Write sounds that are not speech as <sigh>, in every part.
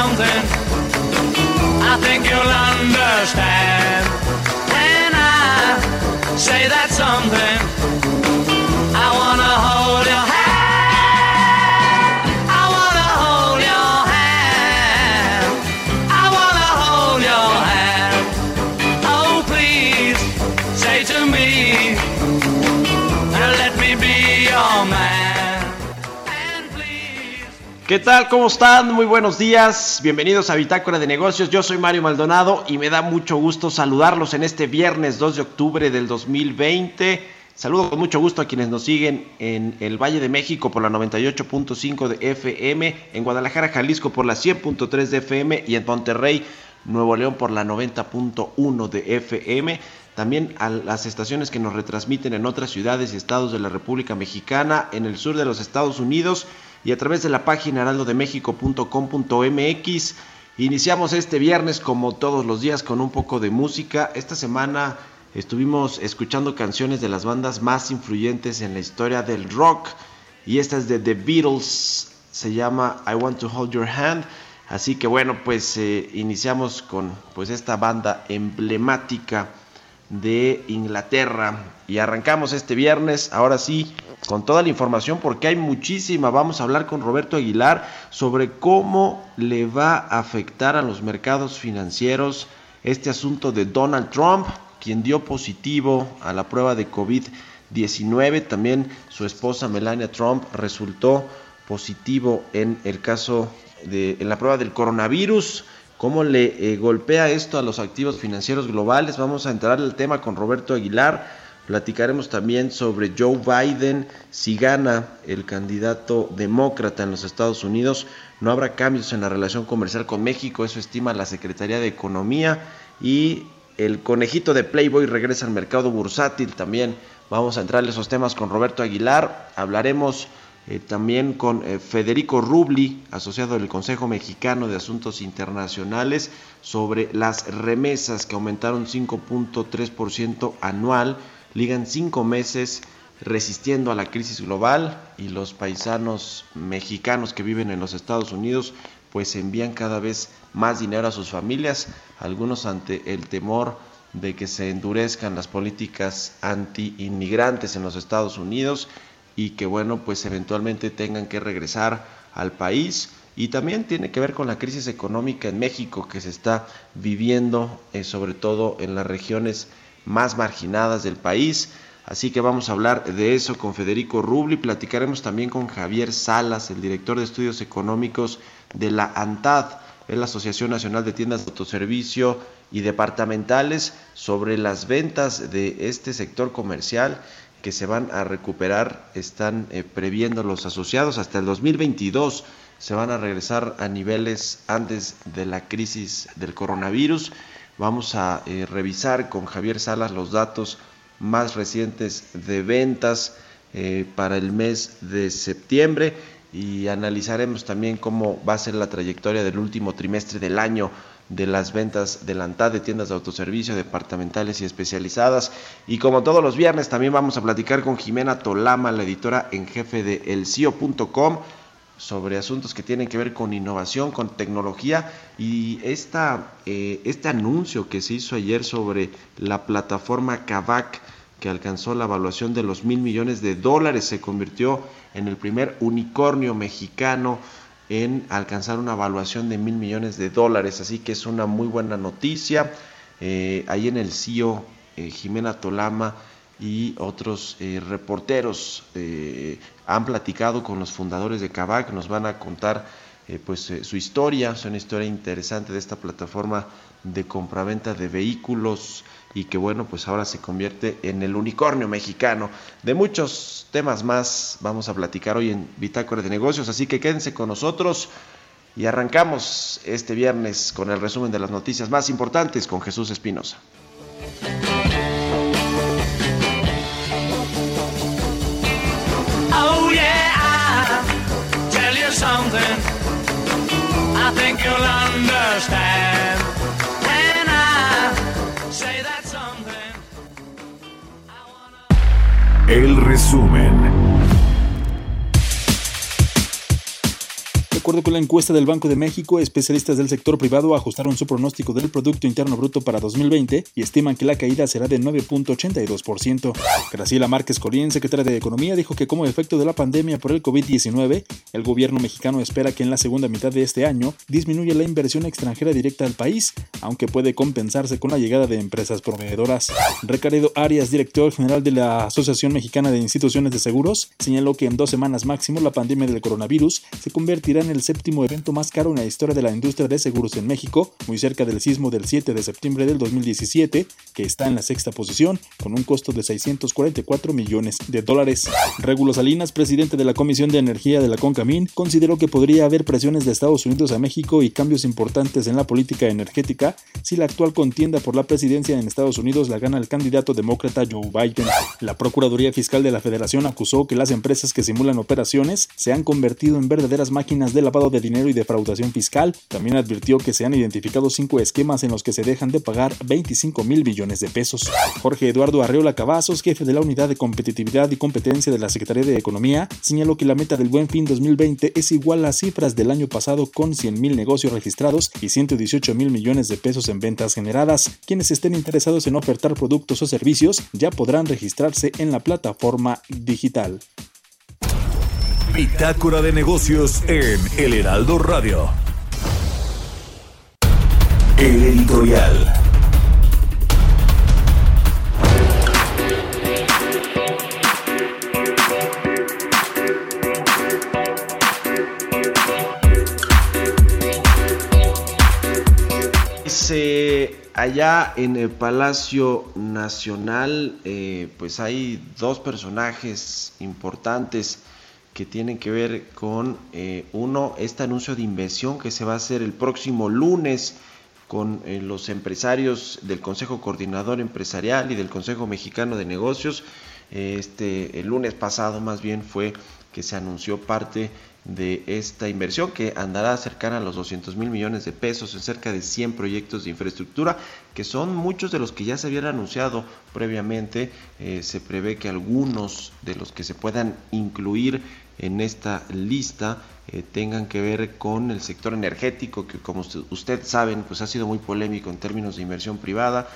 Something. I think you'll understand when I say that something. ¿Qué tal? ¿Cómo están? Muy buenos días. Bienvenidos a Bitácora de Negocios. Yo soy Mario Maldonado y me da mucho gusto saludarlos en este viernes 2 de octubre del 2020. Saludo con mucho gusto a quienes nos siguen en el Valle de México por la 98.5 de FM, en Guadalajara, Jalisco por la 100.3 de FM y en Monterrey, Nuevo León por la 90.1 de FM. También a las estaciones que nos retransmiten en otras ciudades y estados de la República Mexicana, en el sur de los Estados Unidos y a través de la página heraldodemexico.com.mx. Iniciamos este viernes como todos los días con un poco de música. Esta semana estuvimos escuchando canciones de las bandas más influyentes en la historia del rock y esta es de The Beatles, se llama I Want to Hold Your Hand. Así que bueno, pues eh, iniciamos con pues esta banda emblemática de Inglaterra y arrancamos este viernes, ahora sí, con toda la información porque hay muchísima. Vamos a hablar con Roberto Aguilar sobre cómo le va a afectar a los mercados financieros este asunto de Donald Trump, quien dio positivo a la prueba de COVID-19. También su esposa Melania Trump resultó positivo en el caso de en la prueba del coronavirus cómo le eh, golpea esto a los activos financieros globales. Vamos a entrar al tema con Roberto Aguilar. Platicaremos también sobre Joe Biden. Si gana el candidato demócrata en los Estados Unidos, no habrá cambios en la relación comercial con México. Eso estima la Secretaría de Economía. Y el conejito de Playboy regresa al mercado bursátil también. Vamos a entrar en esos temas con Roberto Aguilar. Hablaremos eh, también con eh, Federico Rubli, asociado del Consejo Mexicano de Asuntos Internacionales, sobre las remesas que aumentaron 5.3% anual, ligan cinco meses resistiendo a la crisis global y los paisanos mexicanos que viven en los Estados Unidos pues envían cada vez más dinero a sus familias, algunos ante el temor de que se endurezcan las políticas anti-inmigrantes en los Estados Unidos y que bueno pues eventualmente tengan que regresar al país. Y también tiene que ver con la crisis económica en México que se está viviendo eh, sobre todo en las regiones más marginadas del país. Así que vamos a hablar de eso con Federico Rubli. Platicaremos también con Javier Salas el director de estudios económicos de la ANTAD la Asociación Nacional de Tiendas de Autoservicio y Departamentales sobre las ventas de este sector comercial que se van a recuperar, están eh, previendo los asociados. Hasta el 2022 se van a regresar a niveles antes de la crisis del coronavirus. Vamos a eh, revisar con Javier Salas los datos más recientes de ventas eh, para el mes de septiembre y analizaremos también cómo va a ser la trayectoria del último trimestre del año de las ventas de la de tiendas de autoservicio departamentales y especializadas. Y como todos los viernes también vamos a platicar con Jimena Tolama, la editora en jefe de elcio.com sobre asuntos que tienen que ver con innovación, con tecnología y esta, eh, este anuncio que se hizo ayer sobre la plataforma Kavak que alcanzó la evaluación de los mil millones de dólares, se convirtió en el primer unicornio mexicano en alcanzar una evaluación de mil millones de dólares, así que es una muy buena noticia. Eh, ahí en el CIO, eh, Jimena Tolama y otros eh, reporteros han platicado con los fundadores de Kavak, nos van a contar pues su historia, es una historia interesante de esta plataforma de compraventa de vehículos y que bueno, pues ahora se convierte en el unicornio mexicano. De muchos temas más vamos a platicar hoy en Bitácora de Negocios, así que quédense con nosotros y arrancamos este viernes con el resumen de las noticias más importantes con Jesús Espinosa. Something. I think you'll understand. El resumen. Acuerdo con la encuesta del Banco de México, especialistas del sector privado ajustaron su pronóstico del Producto Interno Bruto para 2020 y estiman que la caída será de 9.82%. Graciela Márquez Colín, secretaria de Economía, dijo que como efecto de la pandemia por el COVID-19, el gobierno mexicano espera que en la segunda mitad de este año disminuya la inversión extranjera directa al país, aunque puede compensarse con la llegada de empresas proveedoras. Recaredo Arias, director general de la Asociación Mexicana de Instituciones de Seguros, señaló que en dos semanas máximo la pandemia del coronavirus se convertirá en el séptimo evento más caro en la historia de la industria de seguros en México, muy cerca del sismo del 7 de septiembre del 2017, que está en la sexta posición, con un costo de 644 millones de dólares. Regulo Salinas, presidente de la Comisión de Energía de la CONCAMIN, consideró que podría haber presiones de Estados Unidos a México y cambios importantes en la política energética si la actual contienda por la presidencia en Estados Unidos la gana el candidato demócrata Joe Biden. La Procuraduría Fiscal de la Federación acusó que las empresas que simulan operaciones se han convertido en verdaderas máquinas de de dinero y defraudación fiscal. También advirtió que se han identificado cinco esquemas en los que se dejan de pagar 25 mil millones de pesos. Jorge Eduardo Arreola Cavazos, jefe de la Unidad de Competitividad y Competencia de la Secretaría de Economía, señaló que la meta del Buen Fin 2020 es igual a cifras del año pasado con 100 mil negocios registrados y 118 mil millones de pesos en ventas generadas. Quienes estén interesados en ofertar productos o servicios ya podrán registrarse en la plataforma digital. Bitácora de negocios en El Heraldo Radio. El editorial. allá en el Palacio Nacional, eh, pues hay dos personajes importantes que tienen que ver con, eh, uno, este anuncio de inversión que se va a hacer el próximo lunes con eh, los empresarios del Consejo Coordinador Empresarial y del Consejo Mexicano de Negocios. Este, el lunes pasado más bien fue que se anunció parte de esta inversión que andará cercana a los 200 mil millones de pesos en cerca de 100 proyectos de infraestructura que son muchos de los que ya se habían anunciado previamente. Eh, se prevé que algunos de los que se puedan incluir en esta lista eh, tengan que ver con el sector energético que como ustedes saben pues ha sido muy polémico en términos de inversión privada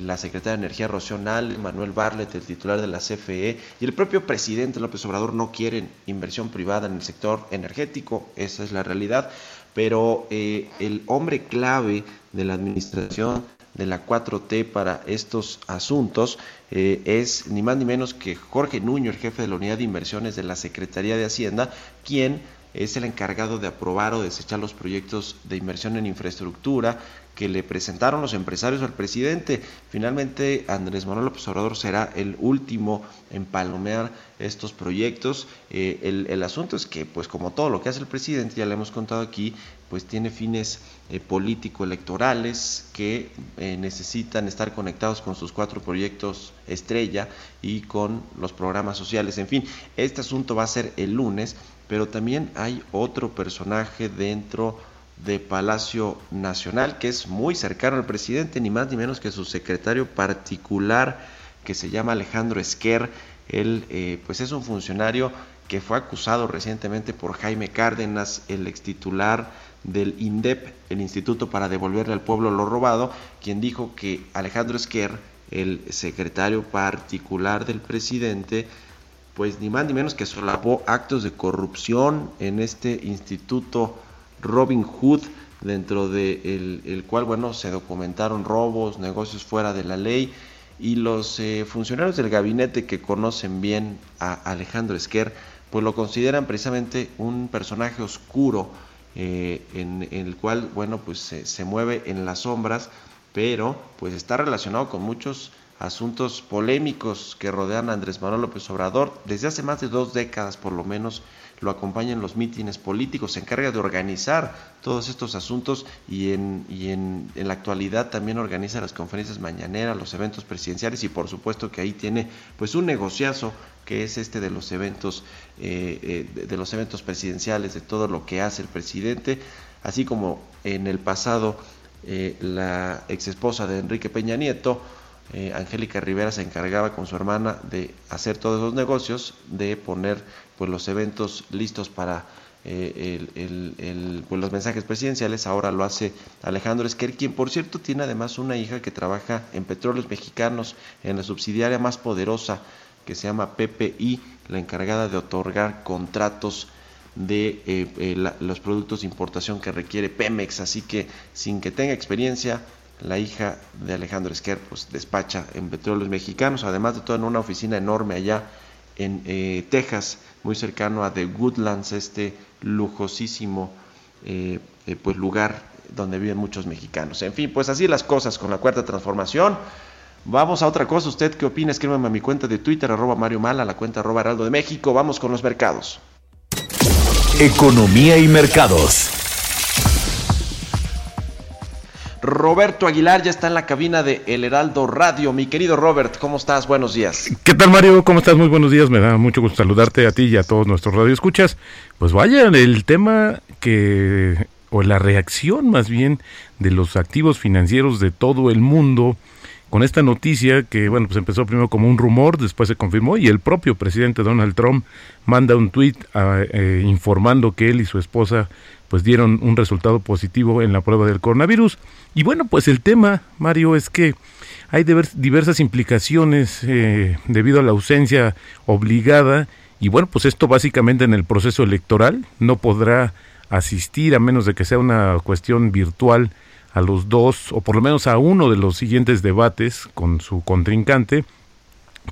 la secretaria de Energía Rocional, Manuel Barlet, el titular de la CFE, y el propio presidente López Obrador no quieren inversión privada en el sector energético, esa es la realidad, pero eh, el hombre clave de la administración de la 4T para estos asuntos eh, es ni más ni menos que Jorge Nuño, el jefe de la unidad de inversiones de la Secretaría de Hacienda, quien es el encargado de aprobar o desechar los proyectos de inversión en infraestructura que le presentaron los empresarios al presidente. Finalmente, Andrés Manuel López Obrador será el último en palomear estos proyectos. Eh, el, asunto es que, pues como todo lo que hace el presidente, ya le hemos contado aquí, pues tiene fines eh, político-electorales que eh, necesitan estar conectados con sus cuatro proyectos estrella y con los programas sociales. En fin, este asunto va a ser el lunes, pero también hay otro personaje dentro de Palacio Nacional, que es muy cercano al presidente, ni más ni menos que su secretario particular, que se llama Alejandro Esquer. Él, eh, pues es un funcionario que fue acusado recientemente por Jaime Cárdenas, el extitular del INDEP, el Instituto para Devolverle al Pueblo lo Robado, quien dijo que Alejandro Esquer, el secretario particular del presidente, pues ni más ni menos que solapó actos de corrupción en este instituto Robin Hood, dentro de el, cual, bueno, se documentaron robos, negocios fuera de la ley, y los eh, funcionarios del gabinete que conocen bien a Alejandro Esquer, pues lo consideran precisamente un personaje oscuro, eh, en, el cual, bueno, pues se mueve en las sombras, pero pues está relacionado con muchos asuntos polémicos que rodean a Andrés Manuel López Obrador. Desde hace más de dos décadas, por lo menos, lo acompaña en los mítines políticos, se encarga de organizar todos estos asuntos y, en, y en, en, la actualidad también organiza las conferencias mañaneras, los eventos presidenciales y por supuesto que ahí tiene pues un negociazo que es este de los eventos eh, eh, de los eventos presidenciales, de todo lo que hace el presidente, así como en el pasado eh, la ex esposa de Enrique Peña Nieto, eh, Angélica Rivera se encargaba con su hermana de hacer todos los negocios, de poner pues los eventos listos para eh, el, pues, los mensajes presidenciales, ahora lo hace Alejandro Esquer, quien por cierto tiene además una hija que trabaja en Petróleos Mexicanos, en la subsidiaria más poderosa que se llama PPI, la encargada de otorgar contratos de eh, los productos de importación que requiere Pemex, así que sin que tenga experiencia, la hija de Alejandro Esquer pues despacha en petróleos mexicanos, además de todo en una oficina enorme allá en eh, Texas, muy cercano a The Woodlands, este lujosísimo eh, eh, pues lugar donde viven muchos mexicanos. En fin, pues así las cosas con la cuarta transformación. Vamos a otra cosa. ¿Usted qué opina? Escríbame a mi cuenta de Twitter, arroba Mario Mala, la cuenta arroba Heraldo de México. Vamos con los mercados. Economía y mercados. Roberto Aguilar ya está en la cabina de El Heraldo Radio. Mi querido Robert, ¿cómo estás? Buenos días. ¿Qué tal, Mario? ¿Cómo estás? Muy buenos días. Me da mucho gusto saludarte a ti y a todos nuestros radioescuchas. Pues vaya, el tema que, o la reacción más bien de los activos financieros de todo el mundo con esta noticia que, bueno, pues empezó primero como un rumor, después se confirmó y el propio presidente Donald Trump manda un tuit ah, eh, informando que él y su esposa pues dieron un resultado positivo en la prueba del coronavirus. Y bueno, pues el tema, Mario, es que hay diversas implicaciones eh, debido a la ausencia obligada y bueno, pues esto básicamente en el proceso electoral no podrá asistir a menos de que sea una cuestión virtual a los dos, o por lo menos a uno de los siguientes debates con su contrincante.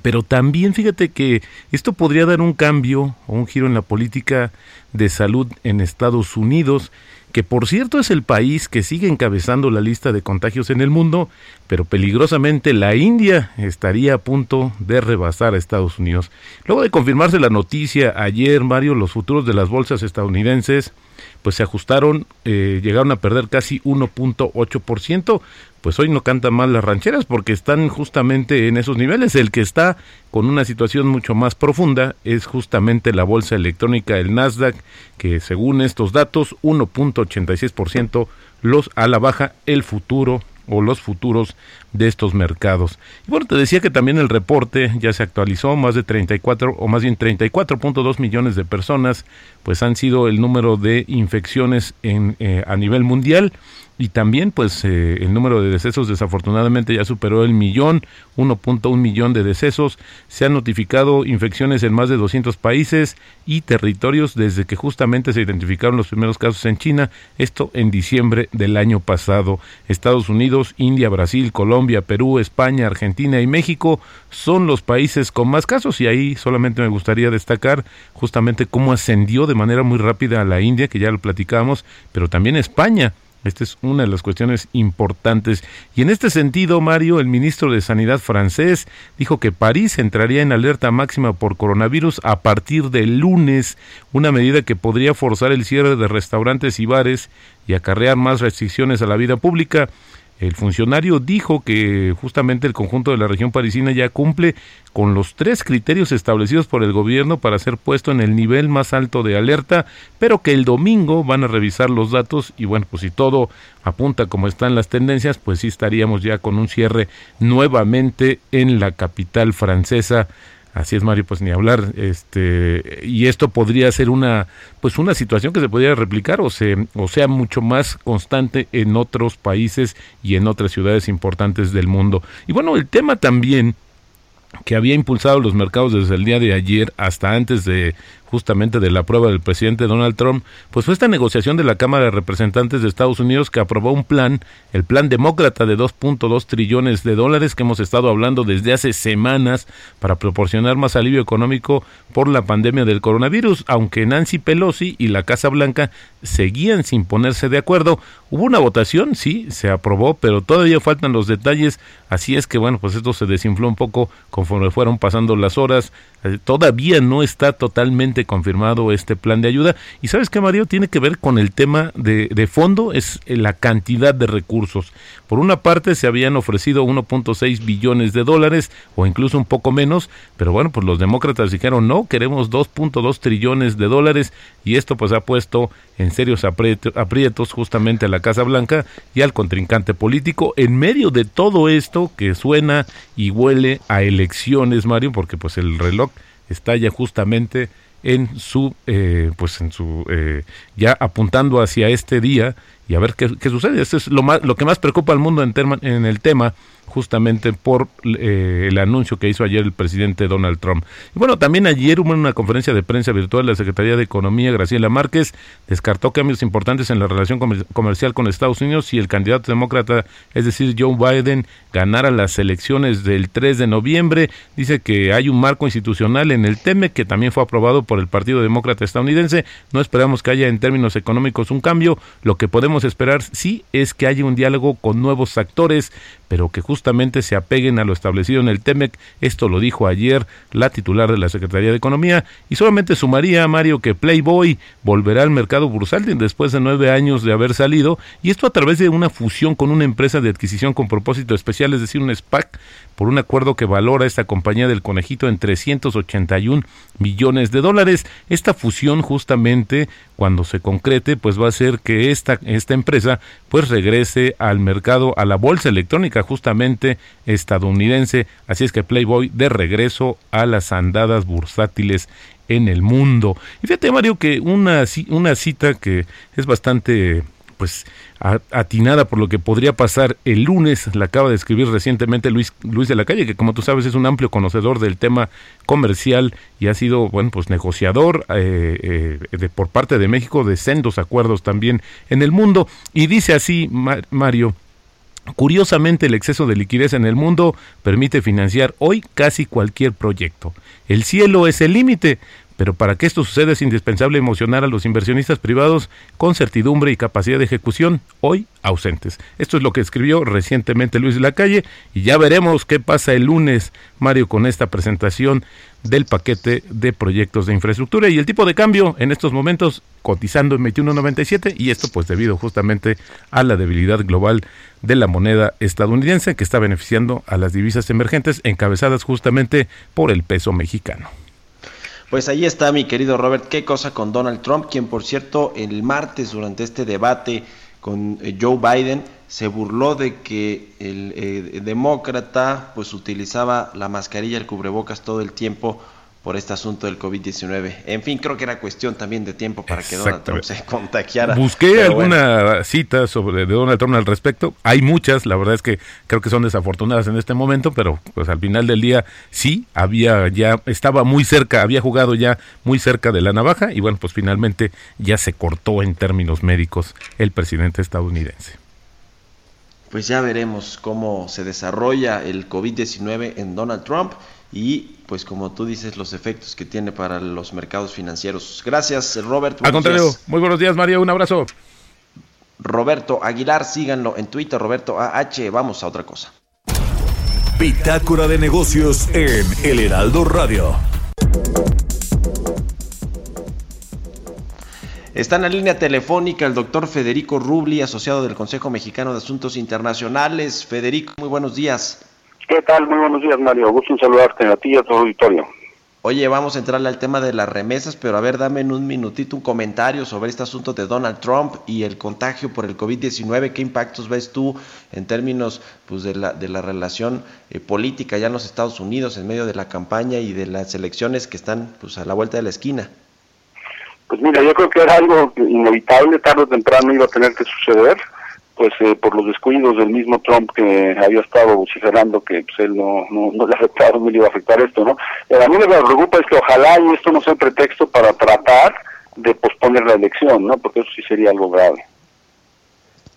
Pero también fíjate que esto podría dar un cambio o un giro en la política de salud en Estados Unidos, que por cierto es el país que sigue encabezando la lista de contagios en el mundo, pero peligrosamente la India estaría a punto de rebasar a Estados Unidos. Luego de confirmarse la noticia ayer, Mario, los futuros de las bolsas estadounidenses pues se ajustaron, eh, llegaron a perder casi 1.8%, pues hoy no cantan mal las rancheras porque están justamente en esos niveles. El que está con una situación mucho más profunda es justamente la bolsa electrónica, el Nasdaq, que según estos datos, 1.86% los a la baja, el futuro o los futuros de estos mercados. Y bueno, te decía que también el reporte ya se actualizó, más de 34 o más bien 34.2 millones de personas pues han sido el número de infecciones en, eh, a nivel mundial y también pues eh, el número de decesos desafortunadamente ya superó el millón, 1.1 millón de decesos, se han notificado infecciones en más de 200 países y territorios desde que justamente se identificaron los primeros casos en China, esto en diciembre del año pasado. Estados Unidos, India, Brasil, Colombia, Perú, España, Argentina y México son los países con más casos y ahí solamente me gustaría destacar justamente cómo ascendió de manera muy rápida a la India, que ya lo platicamos, pero también España esta es una de las cuestiones importantes. Y en este sentido, Mario, el ministro de Sanidad francés dijo que París entraría en alerta máxima por coronavirus a partir del lunes, una medida que podría forzar el cierre de restaurantes y bares y acarrear más restricciones a la vida pública. El funcionario dijo que justamente el conjunto de la región parisina ya cumple con los tres criterios establecidos por el gobierno para ser puesto en el nivel más alto de alerta, pero que el domingo van a revisar los datos y bueno, pues si todo apunta como están las tendencias, pues sí estaríamos ya con un cierre nuevamente en la capital francesa Así es, Mario, pues ni hablar. Este, y esto podría ser una, pues una situación que se podría replicar o, se, o sea mucho más constante en otros países y en otras ciudades importantes del mundo. Y bueno, el tema también que había impulsado los mercados desde el día de ayer hasta antes de justamente de la prueba del presidente Donald Trump, pues fue esta negociación de la Cámara de Representantes de Estados Unidos que aprobó un plan, el plan demócrata de 2.2 trillones de dólares que hemos estado hablando desde hace semanas para proporcionar más alivio económico por la pandemia del coronavirus, aunque Nancy Pelosi y la Casa Blanca seguían sin ponerse de acuerdo. Hubo una votación, sí, se aprobó, pero todavía faltan los detalles, así es que bueno, pues esto se desinfló un poco conforme fueron pasando las horas, eh, todavía no está totalmente confirmado este plan de ayuda. Y sabes que Mario tiene que ver con el tema de, de fondo, es la cantidad de recursos. Por una parte se habían ofrecido 1.6 billones de dólares o incluso un poco menos, pero bueno, pues los demócratas dijeron no, queremos 2.2 trillones de dólares y esto pues ha puesto en serios aprietos justamente a la Casa Blanca y al contrincante político en medio de todo esto que suena y huele a elecciones, Mario, porque pues el reloj está ya justamente en su, eh, pues en su, eh, ya apuntando hacia este día y a ver qué, qué sucede. Esto es lo, más, lo que más preocupa al mundo en, en el tema justamente por eh, el anuncio que hizo ayer el presidente Donald Trump. Y bueno, también ayer hubo una conferencia de prensa virtual la Secretaría de Economía, Graciela Márquez, descartó cambios importantes en la relación comercial con Estados Unidos si el candidato demócrata, es decir, Joe Biden, ganara las elecciones del 3 de noviembre. Dice que hay un marco institucional en el TEME que también fue aprobado por el Partido Demócrata estadounidense. No esperamos que haya en términos económicos un cambio. Lo que podemos esperar sí es que haya un diálogo con nuevos actores, pero que justamente se apeguen a lo establecido en el TEMEC. Esto lo dijo ayer la titular de la Secretaría de Economía. Y solamente sumaría, Mario, que Playboy volverá al mercado bursátil después de nueve años de haber salido, y esto a través de una fusión con una empresa de adquisición con propósito especial, es decir, un SPAC, por un acuerdo que valora esta compañía del conejito en 381 millones de dólares. Esta fusión justamente cuando se concrete pues va a hacer que esta, esta empresa pues regrese al mercado, a la bolsa electrónica justamente estadounidense. Así es que Playboy de regreso a las andadas bursátiles en el mundo. Y fíjate Mario que una, una cita que es bastante pues atinada por lo que podría pasar el lunes, la acaba de escribir recientemente Luis, Luis de la Calle, que como tú sabes es un amplio conocedor del tema comercial y ha sido, bueno, pues negociador eh, eh, de, por parte de México de sendos acuerdos también en el mundo. Y dice así, Mario, Curiosamente, el exceso de liquidez en el mundo permite financiar hoy casi cualquier proyecto. El cielo es el límite, pero para que esto suceda es indispensable emocionar a los inversionistas privados con certidumbre y capacidad de ejecución, hoy ausentes. Esto es lo que escribió recientemente Luis Lacalle y ya veremos qué pasa el lunes, Mario, con esta presentación del paquete de proyectos de infraestructura y el tipo de cambio en estos momentos cotizando en 21.97 y esto pues debido justamente a la debilidad global de la moneda estadounidense que está beneficiando a las divisas emergentes encabezadas justamente por el peso mexicano. Pues ahí está mi querido Robert, qué cosa con Donald Trump, quien por cierto el martes durante este debate con eh, Joe Biden se burló de que el eh, demócrata pues utilizaba la mascarilla, el cubrebocas todo el tiempo por este asunto del COVID-19. En fin, creo que era cuestión también de tiempo para que Donald Trump se contagiara. Busqué alguna cita sobre de Donald Trump al respecto. Hay muchas, la verdad es que creo que son desafortunadas en este momento, pero pues al final del día sí había ya estaba muy cerca, había jugado ya muy cerca de la navaja y bueno, pues finalmente ya se cortó en términos médicos el presidente estadounidense. Pues ya veremos cómo se desarrolla el COVID-19 en Donald Trump y pues como tú dices los efectos que tiene para los mercados financieros. Gracias Robert. Al contrario, muy buenos días Mario, un abrazo. Roberto Aguilar, síganlo en Twitter, Roberto AH, vamos a otra cosa. Bitácora de negocios en El Heraldo Radio. Está en la línea telefónica el doctor Federico Rubli, asociado del Consejo Mexicano de Asuntos Internacionales. Federico, muy buenos días. ¿Qué tal? Muy buenos días, Mario. Gusto en saludarte a ti y a tu auditorio. Oye, vamos a entrarle al tema de las remesas, pero a ver, dame en un minutito un comentario sobre este asunto de Donald Trump y el contagio por el COVID-19. ¿Qué impactos ves tú en términos pues, de, la, de la relación eh, política ya en los Estados Unidos en medio de la campaña y de las elecciones que están pues, a la vuelta de la esquina? Pues mira, yo creo que era algo inevitable, tarde o temprano iba a tener que suceder pues eh, por los descuidos del mismo Trump que había estado vociferando que pues, él no, no, no le afectaba, no le iba a afectar esto, ¿no? a mí me preocupa es que ojalá y esto no sea pretexto para tratar de posponer la elección, ¿no? Porque eso sí sería algo grave.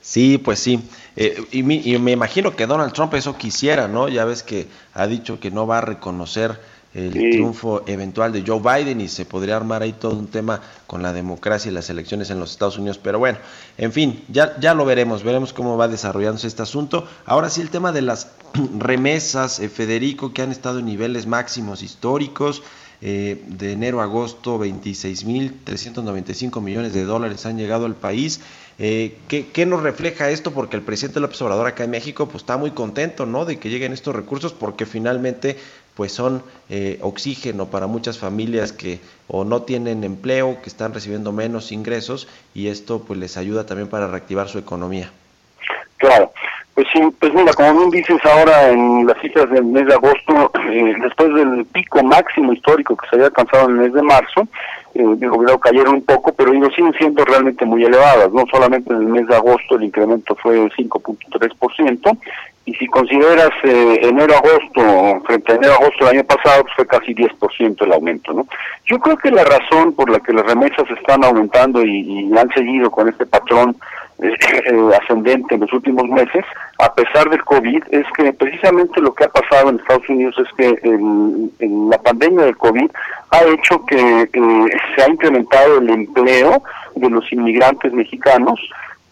Sí, pues sí. Eh, y, y, me imagino que Donald Trump eso quisiera, ¿no? Ya ves que ha dicho que no va a reconocer el triunfo eventual de Joe Biden y se podría armar ahí todo un tema con la democracia y las elecciones en los Estados Unidos. Pero bueno, en fin, ya, ya lo veremos, veremos cómo va desarrollándose este asunto. Ahora sí, el tema de las <clears throat> remesas, eh, Federico, que han estado en niveles máximos históricos. Eh, de enero a agosto, 26.395 millones de dólares han llegado al país. Eh, ¿qué, ¿qué, nos refleja esto? Porque el presidente López Obrador acá en México pues, está muy contento ¿no? de que lleguen estos recursos porque finalmente pues son eh, oxígeno para muchas familias que o no tienen empleo, que están recibiendo menos ingresos y esto pues les ayuda también para reactivar su economía. Claro, pues sí, pues mira, como bien dices ahora en las cifras del mes de agosto, <clears throat> eh, después del pico máximo histórico que se había alcanzado en el mes de marzo, eh, digo, cayeron un poco, pero digo, siguen siendo realmente muy elevadas, no solamente en el mes de agosto el incremento fue 5.3%, y si consideras eh, enero-agosto frente a enero-agosto del año pasado, pues fue casi 10% el aumento, ¿no? Yo creo que la razón por la que las remesas están aumentando y, han seguido con este patrón ascendente en los últimos meses, a pesar del COVID, es que precisamente lo que ha pasado en Estados Unidos es que en la pandemia del COVID ha hecho que se ha incrementado el empleo de los inmigrantes mexicanos,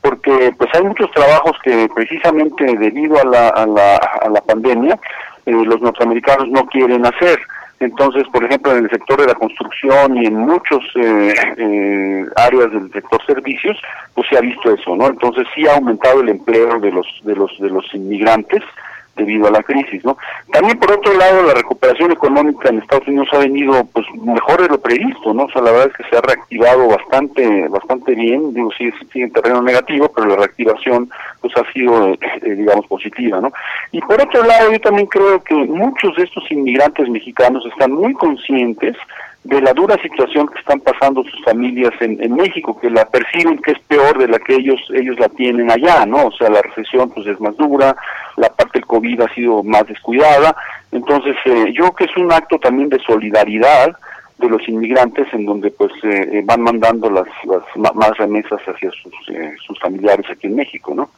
porque pues hay muchos trabajos que precisamente debido a la, a la, a la pandemia eh, los norteamericanos no quieren hacer. Entonces, por ejemplo, en el sector de la construcción y en muchos eh, eh, áreas del sector servicios, pues se ha visto eso, ¿no? Entonces sí ha aumentado el empleo de los de los de los inmigrantes debido a la crisis, ¿no? También por otro lado la recuperación económica en Estados Unidos ha venido pues mejor de lo previsto, ¿no? O sea, la verdad es que se ha reactivado bastante bastante bien, digo, sí sigue en terreno negativo, pero la reactivación pues ha sido eh, eh, digamos positiva, ¿no? Y por otro lado yo también creo que muchos de estos inmigrantes mexicanos están muy conscientes de la dura situación que están pasando sus familias en, en, México, que la perciben que es peor de la que ellos ellos la tienen allá, ¿no? O sea, la recesión pues es más dura, la parte del COVID ha sido más descuidada, entonces eh, yo creo que es un acto también de solidaridad de los inmigrantes en donde pues eh, eh van mandando las, las más remesas hacia sus, eh, sus familiares aquí en México, ¿no?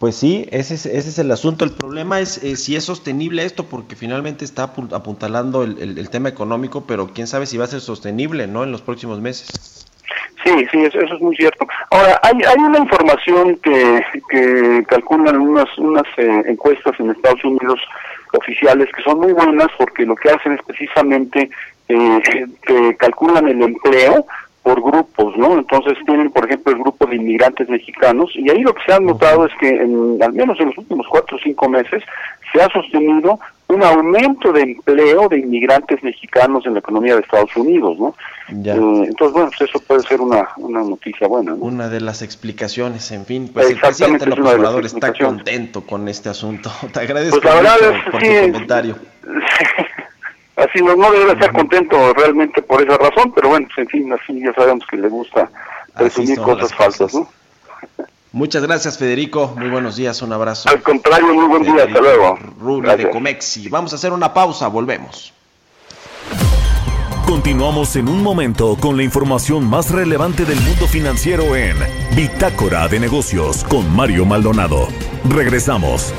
Pues sí, ese es, ese es el asunto. El problema es eh, si es sostenible esto, porque finalmente está apuntalando el, tema económico, pero quién sabe si va a ser sostenible, ¿no? En los próximos meses. Sí, sí, eso, es muy cierto. Ahora, hay, una información que, calculan unas, unas eh, encuestas en Estados Unidos oficiales que son muy buenas porque lo que hacen es precisamente eh, que calculan el empleo por grupos, ¿no? Entonces tienen, por ejemplo, inmigrantes mexicanos y ahí lo que se ha notado es que en, al menos en los últimos cuatro o cinco meses se ha sostenido un aumento de empleo de inmigrantes mexicanos en la economía de Estados Unidos, ¿no? Ya. Eh, entonces, bueno, pues eso puede ser una, una noticia buena, ¿no? Una de las explicaciones, en fin, pues el presidente López Obrador está contento con este asunto. <laughs> Te agradezco pues la verdad mucho es, por sí, tu comentario. <laughs> así no, no debe estar contento realmente por esa razón, pero bueno, pues, en fin, así ya sabemos que le gusta presumir cosas falsas. Muchas gracias, Federico. Muy buenos días, un abrazo. Al contrario, muy buen día, hasta luego. Rubio de. Comexi. Vamos a hacer una pausa, volvemos. Continuamos en un momento con la información más relevante del mundo financiero en Bitácora de Negocios con Mario Maldonado. Regresamos.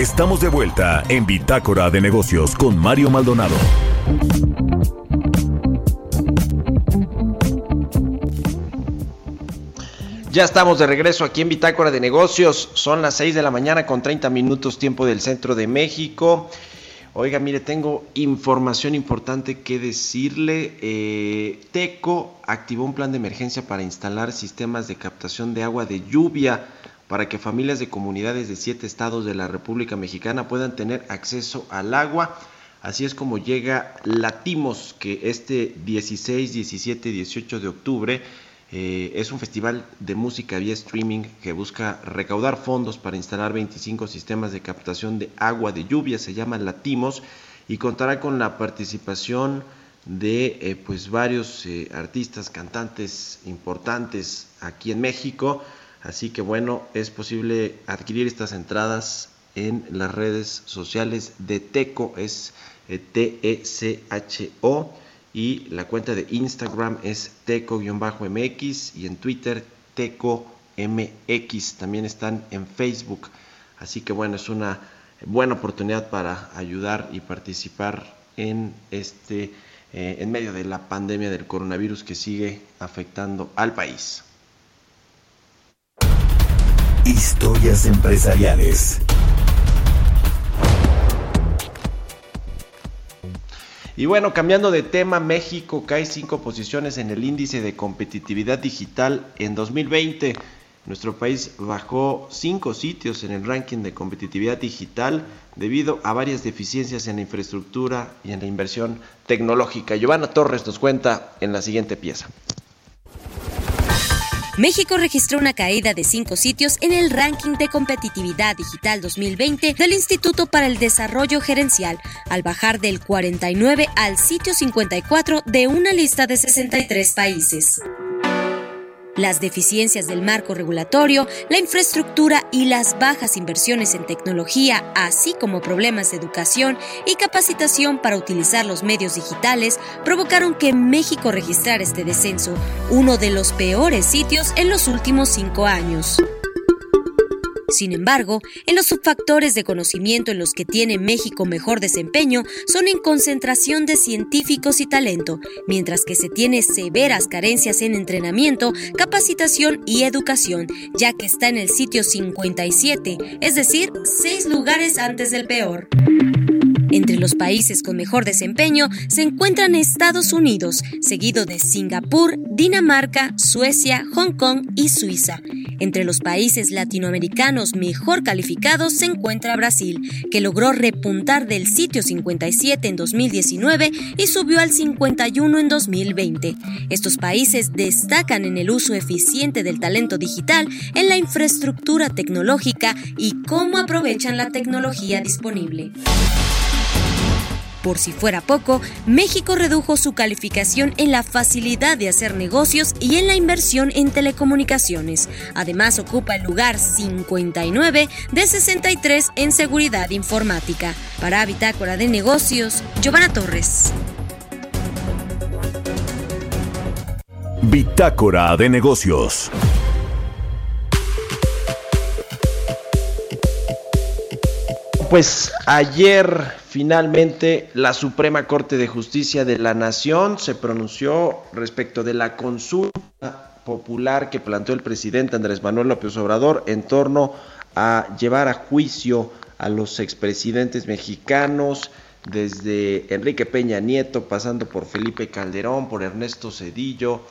Estamos de vuelta en Bitácora de Negocios con Mario Maldonado. Ya estamos de regreso aquí en Bitácora de Negocios. Son las 6 de la mañana con 30 minutos tiempo del centro de México. Oiga, mire, tengo información importante que decirle. Eh, Teco activó un plan de emergencia para instalar sistemas de captación de agua de lluvia para que familias de comunidades de siete estados de la República Mexicana puedan tener acceso al agua. Así es como llega Latimos, que este 16, 17, 18 de octubre eh, es un festival de música vía streaming que busca recaudar fondos para instalar 25 sistemas de captación de agua de lluvia, se llama Latimos. y contará con la participación de eh, pues varios eh, artistas, cantantes importantes aquí en México. Así que bueno, es posible adquirir estas entradas en las redes sociales de Teco, es eh, T-E-C-H-O, y la cuenta de Instagram es Teco-MX y en Twitter Teco-MX. También están en Facebook. Así que bueno, es una buena oportunidad para ayudar y participar en este eh, en medio de la pandemia del coronavirus que sigue afectando al país. Historias empresariales. Y bueno, cambiando de tema, México cae cinco posiciones en el índice de competitividad digital en 2020. Nuestro país bajó cinco sitios en el ranking de competitividad digital debido a varias deficiencias en la infraestructura y en la inversión tecnológica. Giovanna Torres nos cuenta en la siguiente pieza. México registró una caída de cinco sitios en el ranking de competitividad digital 2020 del Instituto para el Desarrollo Gerencial, al bajar del 49 al sitio 54 de una lista de 63 países. Las deficiencias del marco regulatorio, la infraestructura y las bajas inversiones en tecnología, así como problemas de educación y capacitación para utilizar los medios digitales, provocaron que México registrara este descenso, uno de los peores sitios en los últimos cinco años. Sin embargo, en los subfactores de conocimiento en los que tiene México mejor desempeño son en concentración de científicos y talento, mientras que se tiene severas carencias en entrenamiento, capacitación y educación, ya que está en el sitio 57, es decir, seis lugares antes del peor. Entre los países con mejor desempeño se encuentran Estados Unidos, seguido de Singapur, Dinamarca, Suecia, Hong Kong y Suiza. Entre los países latinoamericanos mejor calificados se encuentra Brasil, que logró repuntar del sitio 57 en 2019 y subió al 51 en 2020. Estos países destacan en el uso eficiente del talento digital, en la infraestructura tecnológica y cómo aprovechan la tecnología disponible. Por si fuera poco, México redujo su calificación en la facilidad de hacer negocios y en la inversión en telecomunicaciones. Además, ocupa el lugar 59 de 63 en seguridad informática. Para Bitácora de Negocios, Giovanna Torres. Bitácora de Negocios. Pues ayer finalmente la Suprema Corte de Justicia de la Nación se pronunció respecto de la consulta popular que planteó el presidente Andrés Manuel López Obrador en torno a llevar a juicio a los expresidentes mexicanos, desde Enrique Peña Nieto, pasando por Felipe Calderón, por Ernesto Cedillo,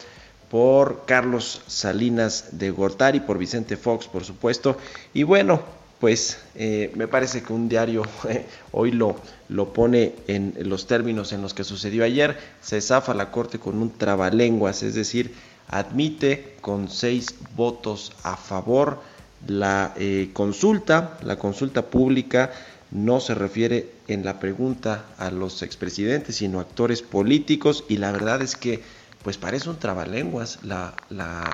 por Carlos Salinas de Gortari, por Vicente Fox, por supuesto. Y bueno, pues eh, me parece que un diario <laughs> eh, hoy lo, lo pone en los términos en los que sucedió ayer, se zafa la Corte con un trabalenguas, es decir, admite con seis votos a favor la eh, consulta, la consulta pública no se refiere en la pregunta a los expresidentes, sino a actores políticos, y la verdad es que pues parece un trabalenguas la, la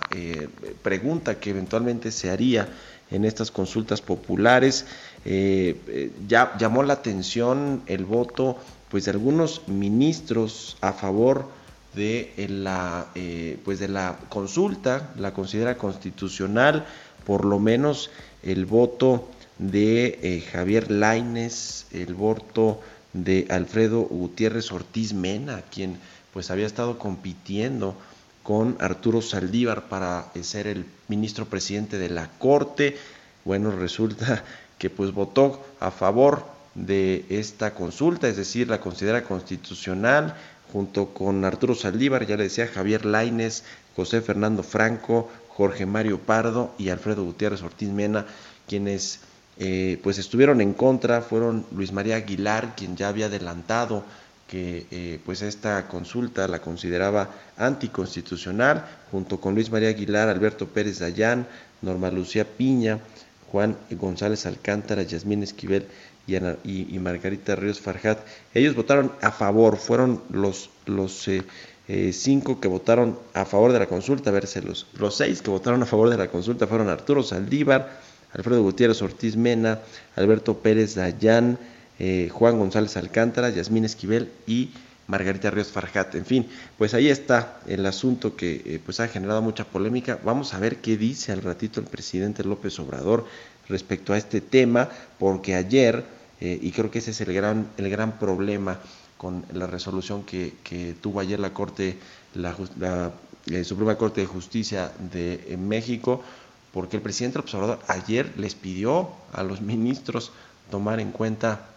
pregunta que eventualmente se haría en estas consultas populares. Eh, eh, ya llamó la atención el voto pues de algunos ministros a favor de la eh, pues de la consulta la considera constitucional por lo menos el voto de Javier Laines el voto de Alfredo Gutiérrez Ortiz Mena quien pues había estado compitiendo con Arturo Saldívar para ser el ministro presidente de la Corte. Bueno, resulta <laughs> que pues votó a favor de esta consulta, es decir, la considera constitucional, junto con Arturo Saldívar, ya le decía Javier Laines, José Fernando Franco, Jorge Mario Pardo y Alfredo Gutiérrez Ortiz Mena, quienes eh, pues estuvieron en contra, fueron Luis María Aguilar, quien ya había adelantado que eh, pues esta consulta la consideraba anticonstitucional, junto con Luis María Aguilar, Alberto Pérez Dayán, Norma Lucía Piña, Juan González Alcántara, Yasmín Esquivel y, Margarita Ríos Farjat. Ellos votaron a favor, fueron los, los eh, eh, cinco que votaron a favor de la consulta, a ver, los, los seis que votaron a favor de la consulta fueron Arturo Saldívar, Alfredo Gutiérrez Ortiz Mena, Alberto Pérez Dayán, eh, Juan González Alcántara, Yasmín Esquivel y Margarita Ríos Farjat. En fin, pues ahí está el asunto que eh, pues ha generado mucha polémica. Vamos a ver qué dice al ratito el presidente López Obrador respecto a este tema, porque ayer, eh, y creo que ese es el gran, el gran problema con la resolución que, tuvo ayer la Corte, la, Suprema Corte de Justicia de México, porque el presidente López Obrador ayer les pidió a los ministros tomar en cuenta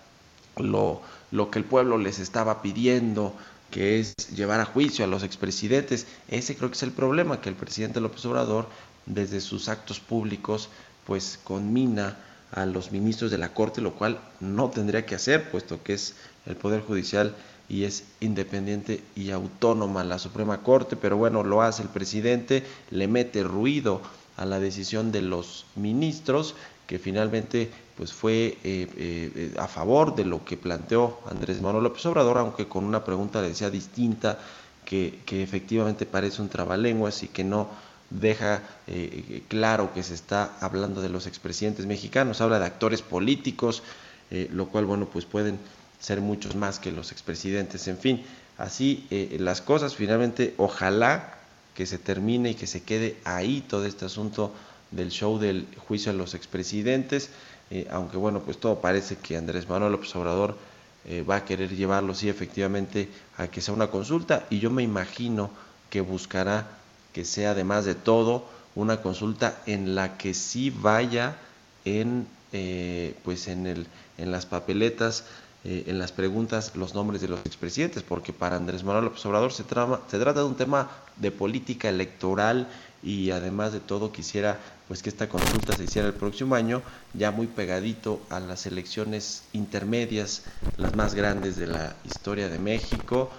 lo, lo que el pueblo les estaba pidiendo, que es llevar a juicio a los expresidentes. Ese creo que es el problema, que el presidente López Obrador, desde sus actos públicos, pues conmina a los ministros de la Corte, lo cual no tendría que hacer, puesto que es el Poder Judicial y es independiente y autónoma la Suprema Corte, pero bueno, lo hace el presidente, le mete ruido a la decisión de los ministros, que finalmente pues fue eh, eh, a favor de lo que planteó Andrés Manuel López Obrador, aunque con una pregunta le decía distinta, que, efectivamente parece un trabalenguas y que no deja eh, claro que se está hablando de los expresidentes mexicanos, habla de actores políticos, lo cual, bueno, pues pueden ser muchos más que los expresidentes, en fin, así las cosas, finalmente, ojalá que se termine y que se quede ahí todo este asunto del show del juicio a los expresidentes. Eh, aunque bueno, pues todo parece que Andrés Manuel López Obrador eh, va a querer llevarlo, sí, efectivamente, a que sea una consulta. Y yo me imagino que buscará que sea, además de todo, una consulta en la que sí vaya en, eh, pues en, el, en las papeletas, en las preguntas, los nombres de los expresidentes, porque para Andrés Manuel López Obrador se, trama, se trata de un tema de política electoral y además de todo quisiera pues que esta consulta se hiciera el próximo año, ya muy pegadito a las elecciones intermedias, las más grandes de la historia de México,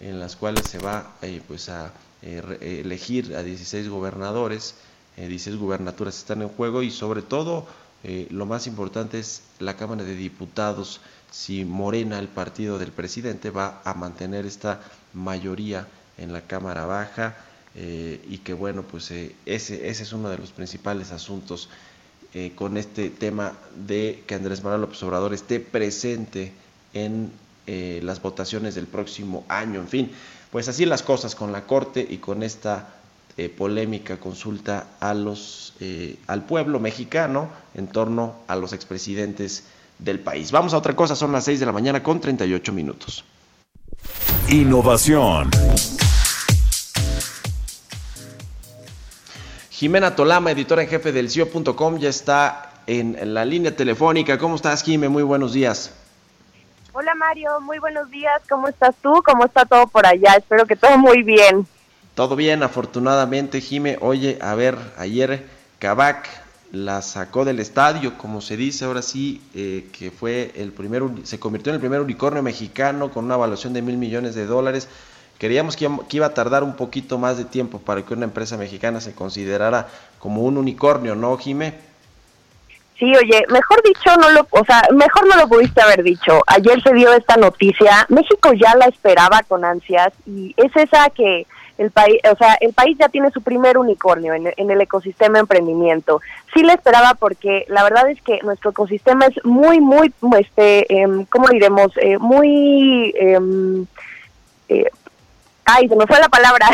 en las cuales se va eh, pues a eh, elegir a 16 gobernadores, 16 eh, gubernaturas están en juego y sobre todo lo más importante es la Cámara de Diputados, si Morena, el partido del presidente, va a mantener esta mayoría en la Cámara Baja eh, y que bueno, pues eh, ese, ese es uno de los principales asuntos eh, con este tema de que Andrés Manuel López Obrador esté presente en las votaciones del próximo año. En fin, pues así las cosas con la Corte y con esta polémica consulta a los, al pueblo mexicano en torno a los expresidentes del país. Vamos a otra cosa, son las 6 de la mañana con 38 minutos. Innovación. Jimena Tolama, editora en jefe del CIO.com, ya está en la línea telefónica. ¿Cómo estás, Jimé? Muy buenos días. Hola, Mario. Muy buenos días. ¿Cómo estás tú? ¿Cómo está todo por allá? Espero que todo muy bien. Todo bien, afortunadamente, Jime. Oye, a ver, ayer Kavak la sacó del estadio, como se dice ahora sí, eh, que fue el primer, se convirtió en el primer unicornio mexicano con una evaluación de mil millones de dólares. Queríamos que, iba a tardar un poquito más de tiempo para que una empresa mexicana se considerara como un unicornio, ¿no, Jime? Sí, oye, mejor dicho, no lo, o sea, mejor no lo pudiste haber dicho. Ayer se dio esta noticia, México ya la esperaba con ansias y es esa que el país, o sea, el país ya tiene su primer unicornio en, el ecosistema emprendimiento. Sí la esperaba porque la verdad es que nuestro ecosistema es muy, muy, este, eh, ¿cómo diremos? Eh, muy em, eh, ay, se me fue la palabra,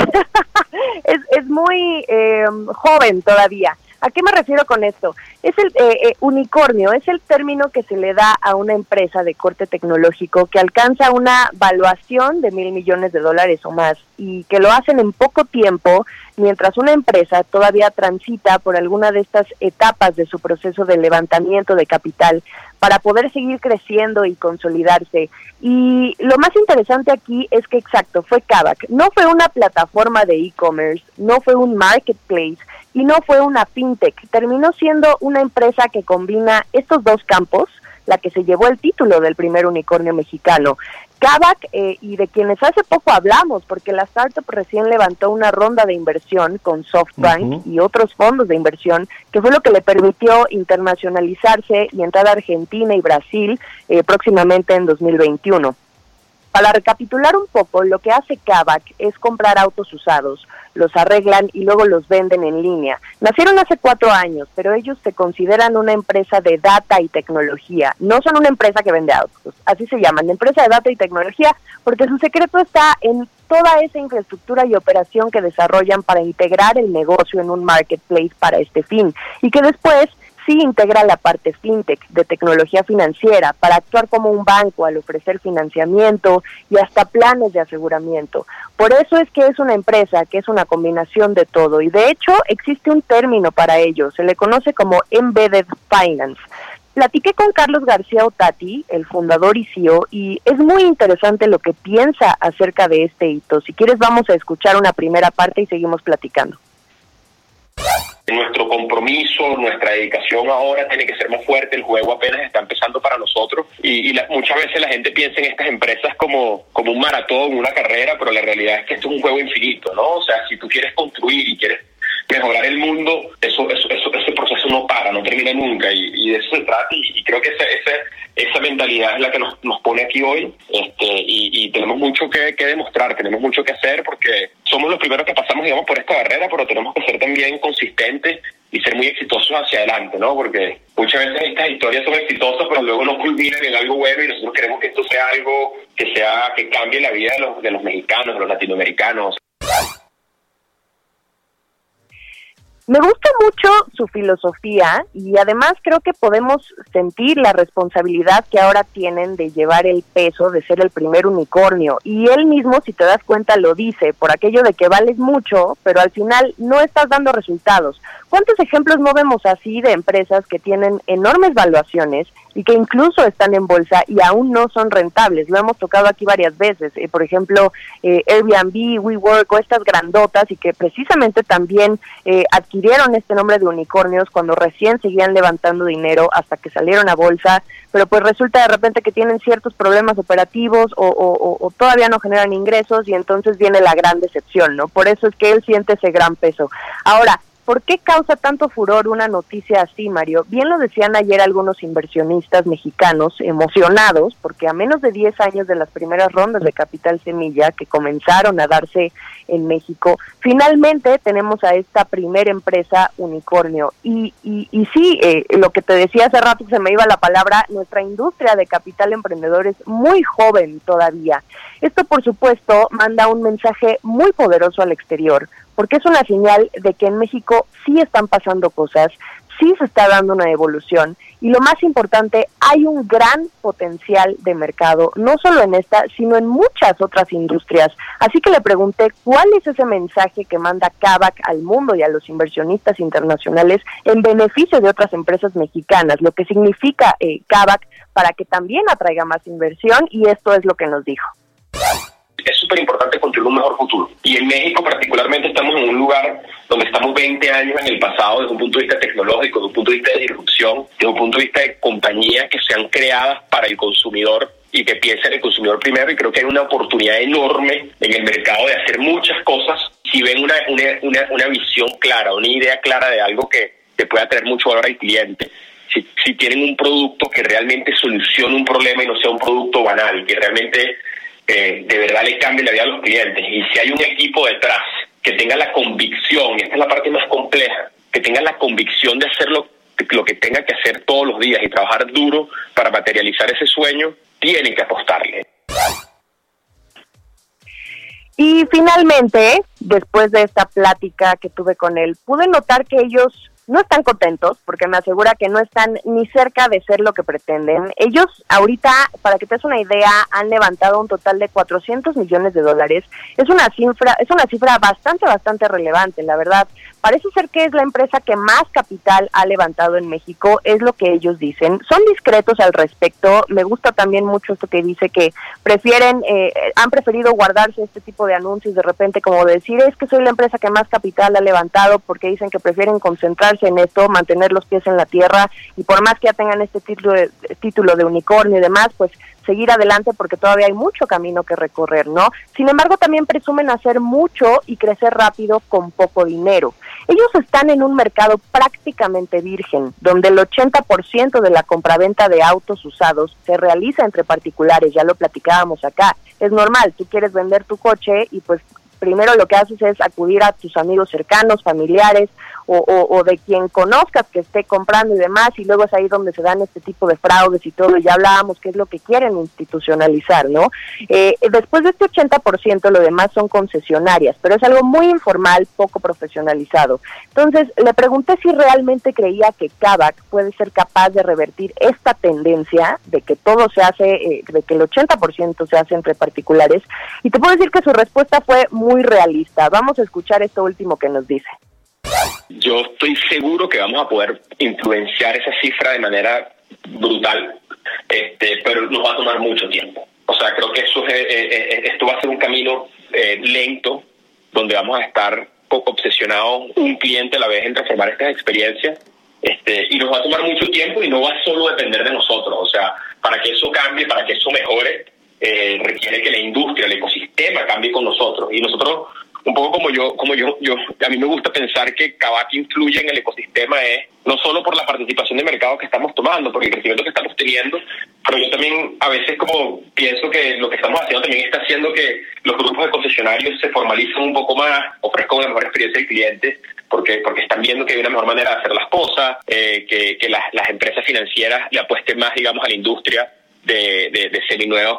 <laughs> es, es muy eh, joven todavía. ¿A qué me refiero con esto? Es el eh, eh, unicornio, es el término que se le da a una empresa de corte tecnológico que alcanza una valuación de mil millones de dólares o más y que lo hacen en poco tiempo, mientras una empresa todavía transita por alguna de estas etapas de su proceso de levantamiento de capital para poder seguir creciendo y consolidarse. Y lo más interesante aquí es que, exacto, fue Kavak. No fue una plataforma de e-commerce, no fue un marketplace y no fue una fintech. Terminó siendo una empresa que combina estos dos campos, la que se llevó el título del primer unicornio mexicano. Kavak eh, y de quienes hace poco hablamos, porque la startup recién levantó una ronda de inversión con SoftBank y otros fondos de inversión, que fue lo que le permitió internacionalizarse y entrar a Argentina y Brasil eh, próximamente en 2021. Para recapitular un poco, lo que hace Kavak es comprar autos usados, los arreglan y luego los venden en línea. Nacieron hace cuatro años, pero ellos se consideran una empresa de data y tecnología. No son una empresa que vende autos, así se llaman, empresa de data y tecnología, porque su secreto está en toda esa infraestructura y operación que desarrollan para integrar el negocio en un marketplace para este fin y que después sí integra la parte fintech de tecnología financiera para actuar como un banco al ofrecer financiamiento y hasta planes de aseguramiento. Por eso es que es una empresa que es una combinación de todo y de hecho existe un término para ello, se le conoce como embedded finance. Platiqué con Carlos García Otati, el fundador y CEO, y es muy interesante lo que piensa acerca de este hito. Si quieres vamos a escuchar una primera parte y seguimos platicando nuestro compromiso, nuestra dedicación ahora tiene que ser más fuerte, el juego apenas está empezando para nosotros y, muchas veces la gente piensa en estas empresas como, como un maratón, una carrera, pero la realidad es que esto es un juego infinito, ¿no? O sea, si tú quieres construir y quieres mejorar el mundo, eso, eso, ese proceso no para, no termina nunca y, de eso se trata y, creo que ese, ese, esa mentalidad es la que nos, nos pone aquí hoy este, y, tenemos mucho que, que, demostrar, tenemos mucho que hacer porque somos los primeros que pasamos, digamos, por esta barrera, pero tenemos que ser también consistentes y ser muy exitosos hacia adelante, ¿no? Porque muchas veces estas historias son exitosas, pero luego no culminan en algo bueno y nosotros queremos que esto sea algo que sea que cambie la vida de los, de los mexicanos, de los latinoamericanos. Me gusta mucho su filosofía y además creo que podemos sentir la responsabilidad que ahora tienen de llevar el peso de ser el primer unicornio. Y él mismo, si te das cuenta, lo dice, por aquello de que vales mucho, pero al final no estás dando resultados. ¿Cuántos ejemplos no vemos así de empresas que tienen enormes valuaciones y que incluso están en bolsa y aún no son rentables. Lo hemos tocado aquí varias veces. Eh, por ejemplo, eh, Airbnb, WeWork o estas grandotas y que precisamente también eh, adquirieron este nombre de unicornios cuando recién seguían levantando dinero hasta que salieron a bolsa, pero pues resulta de repente que tienen ciertos problemas operativos o, o todavía no generan ingresos y entonces viene la gran decepción, ¿no? Por eso es que él siente ese gran peso. Ahora, ¿Por qué causa tanto furor una noticia así, Mario? Bien lo decían ayer algunos inversionistas mexicanos emocionados, porque a menos de 10 años de las primeras rondas de Capital Semilla que comenzaron a darse en México, finalmente tenemos a esta primera empresa unicornio. Y, y, y sí, eh, lo que te decía hace rato se me iba la palabra, nuestra industria de capital emprendedor es muy joven todavía. Esto, por supuesto, manda un mensaje muy poderoso al exterior porque es una señal de que en México sí están pasando cosas, sí se está dando una evolución y lo más importante, hay un gran potencial de mercado, no solo en esta, sino en muchas otras industrias. Así que le pregunté cuál es ese mensaje que manda Kavak al mundo y a los inversionistas internacionales en beneficio de otras empresas mexicanas, lo que significa eh, para que también atraiga más inversión y esto es lo que nos dijo es súper importante construir un mejor futuro. Y en México particularmente estamos en un lugar donde estamos 20 años en el pasado desde un punto de vista tecnológico, desde un punto de vista de disrupción, desde un punto de vista de compañías que sean creadas para el consumidor y que piensen en el consumidor primero y creo que hay una oportunidad enorme en el mercado de hacer muchas cosas si ven una, una, una, visión clara, una idea clara de algo que, que pueda traer mucho valor al cliente. Si, si tienen un producto que realmente solucione un problema y no sea un producto banal, que realmente de verdad le cambie la vida a los clientes. Y si hay un equipo detrás que tenga la convicción, y esta es la parte más compleja, que tenga la convicción de hacer lo, lo que tenga que hacer todos los días y trabajar duro para materializar ese sueño, tienen que apostarle. Y finalmente, después de esta plática que tuve con él, pude notar que ellos no están contentos porque me asegura que no están ni cerca de ser lo que pretenden. Ellos ahorita, para que te des una idea, han levantado un total de 400 millones de dólares. Es una cifra, es una cifra bastante, bastante relevante, la verdad. Parece ser que es la empresa que más capital ha levantado en México, es lo que ellos dicen. Son discretos al respecto. Me gusta también mucho esto que dice que prefieren, eh, han preferido guardarse este tipo de anuncios de repente como decir es que soy la empresa que más capital ha levantado porque dicen que prefieren concentrarse en esto, mantener los pies en la tierra y por más que ya tengan este título de, título de unicornio y demás, pues seguir adelante porque todavía hay mucho camino que recorrer, ¿no? Sin embargo, también presumen hacer mucho y crecer rápido con poco dinero. Ellos están en un mercado prácticamente virgen, donde el 80% de la compraventa de autos usados se realiza entre particulares, ya lo platicábamos acá. Es normal, tú quieres vender tu coche y pues primero lo que haces es acudir a tus amigos cercanos, familiares, o, de quien conozcas que esté comprando y demás, y luego es ahí donde se dan este tipo de fraudes y todo, ya hablábamos que es lo que quieren institucionalizar, ¿no? Eh, después de este 80%, lo demás son concesionarias, pero es algo muy informal, poco profesionalizado. Entonces, le pregunté si realmente creía que Kavak puede ser capaz de revertir esta tendencia de que todo se hace, eh, de que el 80% se hace entre particulares, y te puedo decir que su respuesta fue muy realista. Vamos a escuchar esto último que nos dice. Yo estoy seguro que vamos a poder influenciar esa cifra de manera brutal, este, pero nos va a tomar mucho tiempo. O sea, creo que eso eh, eh, eh, esto va a ser un camino lento, donde vamos a estar obsesionados un cliente a la vez en transformar estas experiencias. Este, y nos va a tomar mucho tiempo y no va a solo depender de nosotros. O sea, para que eso cambie, para que eso mejore, requiere que la industria, el ecosistema cambie con nosotros. Y nosotros un poco como yo, como yo, yo, a mí me gusta pensar que Kavak influye en el ecosistema es no solo por la participación de mercado que estamos tomando, por el crecimiento que estamos teniendo, pero yo también a veces como pienso que lo que estamos haciendo también está haciendo que los grupos de concesionarios se formalicen un poco más, ofrezcan una mejor experiencia al cliente, porque porque están viendo que hay una mejor manera de hacer las cosas, eh, que, que las, las empresas financieras le apuesten más, digamos, a la industria de, de, de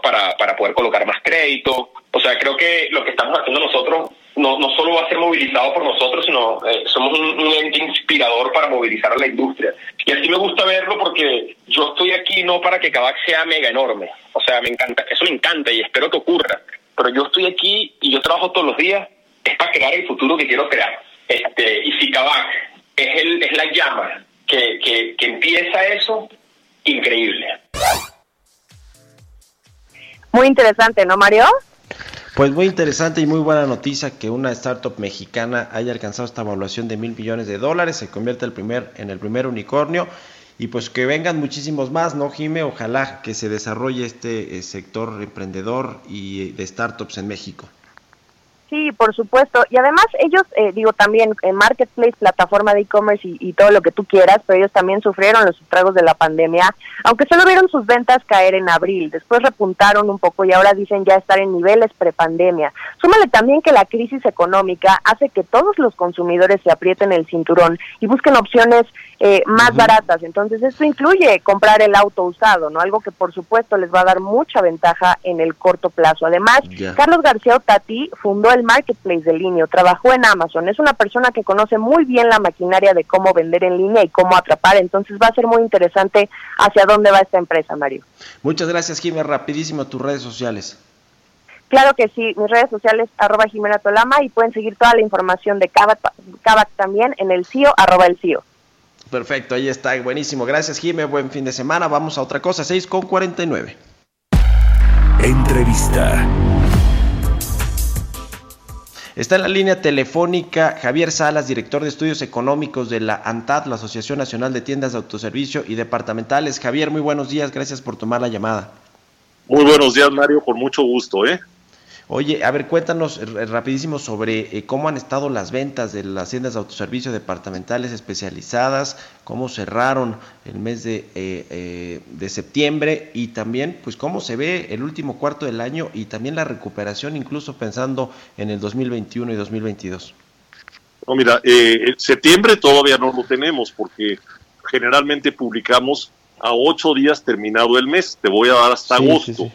para, para poder colocar más crédito. O sea, creo que lo que estamos haciendo nosotros no, no solo va a ser movilizado por nosotros, sino eh, somos un, ente inspirador para movilizar a la industria. Y así me gusta verlo porque yo estoy aquí no para que Kavak sea mega enorme. O sea, me encanta, eso me encanta y espero que ocurra. Pero yo estoy aquí y yo trabajo todos los días es para crear el futuro que quiero crear. Este, y si Kavak es, el, es la llama que, que, que empieza eso, increíble. Muy interesante, ¿no, Mario? Pues muy interesante y muy buena noticia que una startup mexicana haya alcanzado esta evaluación de mil millones de dólares, se convierte el primer, en el primer unicornio y pues que vengan muchísimos más, ¿no, Jime? Ojalá que se desarrolle este eh, sector emprendedor y de startups en México. Sí, por supuesto. Y además ellos, eh, digo también, en Marketplace, plataforma de e-commerce y, todo lo que tú quieras, pero ellos también sufrieron los estragos de la pandemia, aunque solo vieron sus ventas caer en abril. Después repuntaron un poco y ahora dicen ya estar en niveles prepandemia. Súmale también que la crisis económica hace que todos los consumidores se aprieten el cinturón y busquen opciones eh, más baratas. Entonces, esto incluye comprar el auto usado, ¿no? Algo que por supuesto les va a dar mucha ventaja en el corto plazo. Además, Carlos García Otati fundó el marketplace de línea, trabajó en Amazon, es una persona que conoce muy bien la maquinaria de cómo vender en línea y cómo atrapar, entonces va a ser muy interesante hacia dónde va esta empresa, Mario. Muchas gracias, Jimena. Rapidísimo, tus redes sociales. Claro que sí, mis redes sociales arroba Jimena Tolama y pueden seguir toda la información de Kavak, también en el CIO, arroba el CIO. Perfecto, ahí está, buenísimo. Gracias, Jimé. Buen fin de semana. Vamos a otra cosa, 6 con 49. Entrevista. Está en la línea telefónica Javier Salas, director de estudios económicos de la ANTAD, la Asociación Nacional de Tiendas de Autoservicio y Departamentales. Javier, muy buenos días, gracias por tomar la llamada. Muy buenos días, Mario, con mucho gusto, ¿eh? Oye, a ver, cuéntanos rapidísimo sobre eh, cómo han estado las ventas de las tiendas de autoservicio departamentales especializadas, cómo cerraron el mes de, eh, eh, de septiembre y también pues cómo se ve el último cuarto del año y también la recuperación incluso pensando en el 2021 y 2022. No, mira, eh, septiembre todavía no lo tenemos porque generalmente publicamos a ocho días terminado el mes, te voy a dar hasta agosto.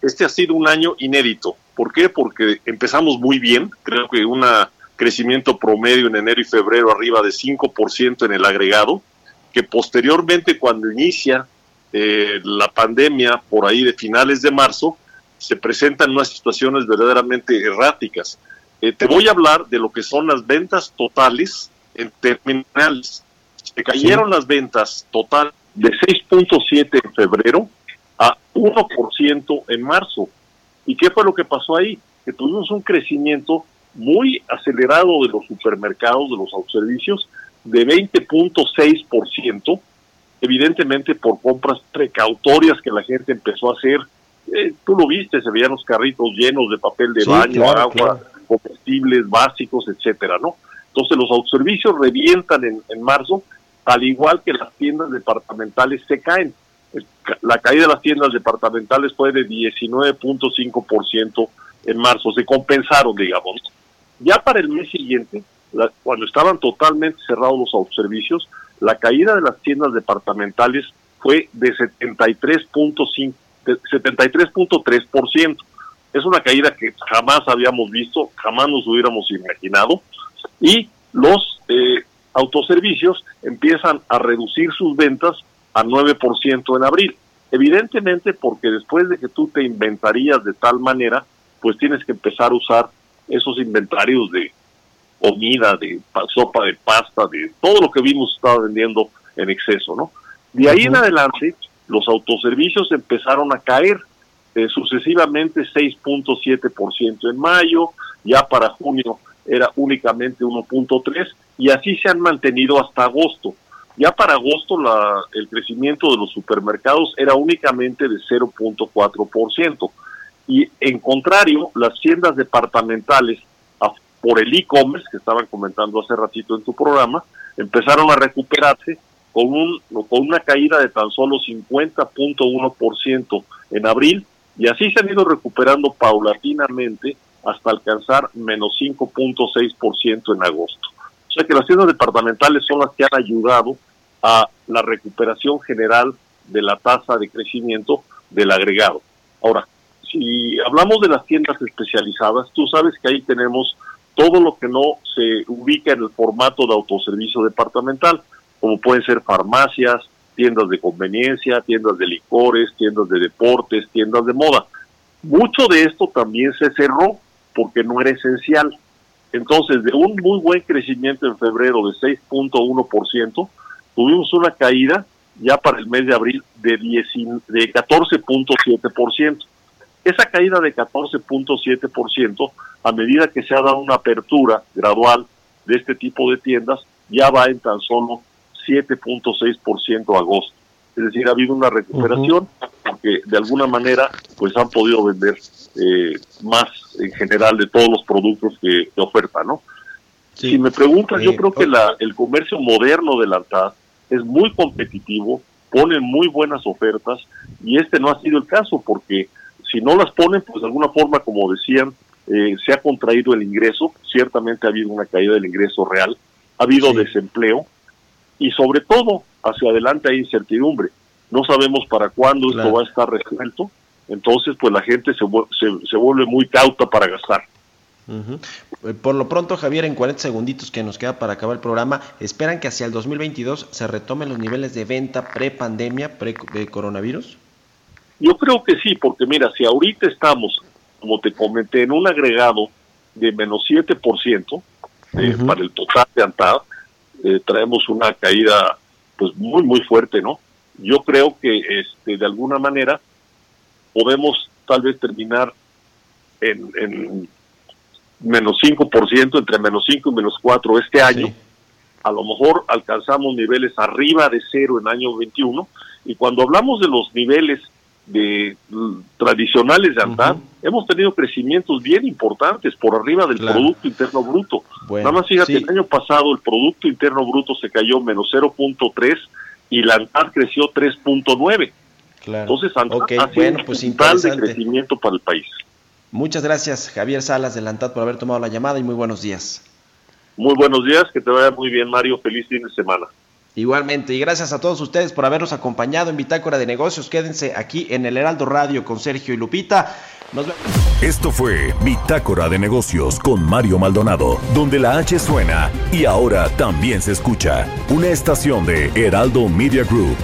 Este ha sido un año inédito ¿Por qué? Porque empezamos muy bien, creo que un crecimiento promedio en enero y febrero arriba de 5% en el agregado, que posteriormente cuando inicia eh, la pandemia por ahí de finales de marzo, se presentan unas situaciones verdaderamente erráticas. Eh, te voy a hablar de lo que son las ventas totales en terminales. Se cayeron las ventas total de 6.7 en febrero a 1% en marzo. ¿Y qué fue lo que pasó ahí? Que tuvimos un crecimiento muy acelerado de los supermercados, de los autoservicios, de 20.6%, evidentemente por compras precautorias que la gente empezó a hacer. Eh, tú lo viste, se veían los carritos llenos de papel de baño, agua, comestibles básicos, etcétera, ¿no? Entonces los autoservicios revientan en, en marzo, al igual que las tiendas departamentales se caen. La caída de las tiendas departamentales fue de 19.5% en marzo, se compensaron, digamos. Ya para el mes siguiente, cuando estaban totalmente cerrados los autoservicios, la caída de las tiendas departamentales fue de 73.5 73.3%. Es una caída que jamás habíamos visto, jamás nos hubiéramos imaginado. Y los eh, autoservicios empiezan a reducir sus ventas a 9% en abril. Evidentemente porque después de que tú te inventarías de tal manera, pues tienes que empezar a usar esos inventarios de comida, de sopa de pasta, de todo lo que vimos estaba vendiendo en exceso, ¿no? De ahí en adelante, los autoservicios empezaron a caer eh, sucesivamente 6.7% en mayo, ya para junio era únicamente 1.3 y así se han mantenido hasta agosto. Ya para agosto la, el crecimiento de los supermercados era únicamente de 0.4%. Y en contrario, las tiendas departamentales por el e-commerce, que estaban comentando hace ratito en tu programa, empezaron a recuperarse con, un, con una caída de tan solo 50.1% en abril y así se han ido recuperando paulatinamente hasta alcanzar menos 5.6% en agosto. O sea que las tiendas departamentales son las que han ayudado a la recuperación general de la tasa de crecimiento del agregado. Ahora, si hablamos de las tiendas especializadas, tú sabes que ahí tenemos todo lo que no se ubica en el formato de autoservicio departamental, como pueden ser farmacias, tiendas de conveniencia, tiendas de licores, tiendas de deportes, tiendas de moda. Mucho de esto también se cerró porque no era esencial. Entonces, de un muy buen crecimiento en febrero de 6.1%, tuvimos una caída ya para el mes de abril de, de 14.7%. Esa caída de 14.7%, a medida que se ha dado una apertura gradual de este tipo de tiendas, ya va en tan solo 7.6% agosto. Es decir, ha habido una recuperación porque de alguna manera pues han podido vender eh, más en general de todos los productos que, ofertan, ¿no? Si me preguntas, yo eh, creo que la, el comercio moderno de la ANTAD es muy competitivo, pone muy buenas ofertas y este no ha sido el caso porque si no las ponen, pues de alguna forma, como decían, eh, se ha contraído el ingreso, ciertamente ha habido una caída del ingreso real, ha habido desempleo, y sobre todo hacia adelante hay incertidumbre. No sabemos para cuándo esto va a estar resuelto, entonces pues la gente se, se, vuelve muy cauta para gastar. Eh, por lo pronto, Javier, en 40 segunditos que nos queda para acabar el programa, ¿esperan que hacia el 2022 se retomen los niveles de venta pre-pandemia, pre-coronavirus? Yo creo que sí, porque mira, si ahorita estamos, como te comenté, en un agregado de menos 7% eh, para el total de ANTAD, eh, traemos una caída pues muy muy fuerte, ¿no? Yo creo que este de alguna manera podemos tal vez terminar en, en menos 5%, entre menos 5 y menos 4 este año. A lo mejor alcanzamos niveles arriba de cero en año 21 y cuando hablamos de los niveles de tradicionales de andar, hemos tenido crecimientos bien importantes por arriba del Producto Interno Bruto. Nada más fíjate, el año pasado el Producto Interno Bruto se cayó menos 0.3 y la ANTAD creció 3.9. Entonces, ANTAD okay. bueno, pues un de crecimiento para el país. Muchas gracias, Javier Salas de ANTAD, por haber tomado la llamada y muy buenos días. Muy buenos días, que te vaya muy bien, Mario. Feliz fin de semana. Igualmente, y gracias a todos ustedes por habernos acompañado en Bitácora de Negocios. Quédense aquí en el Heraldo Radio con Sergio y Lupita. Esto fue Bitácora de Negocios con Mario Maldonado, donde la H suena y ahora también se escucha. Una estación de Heraldo Media Group.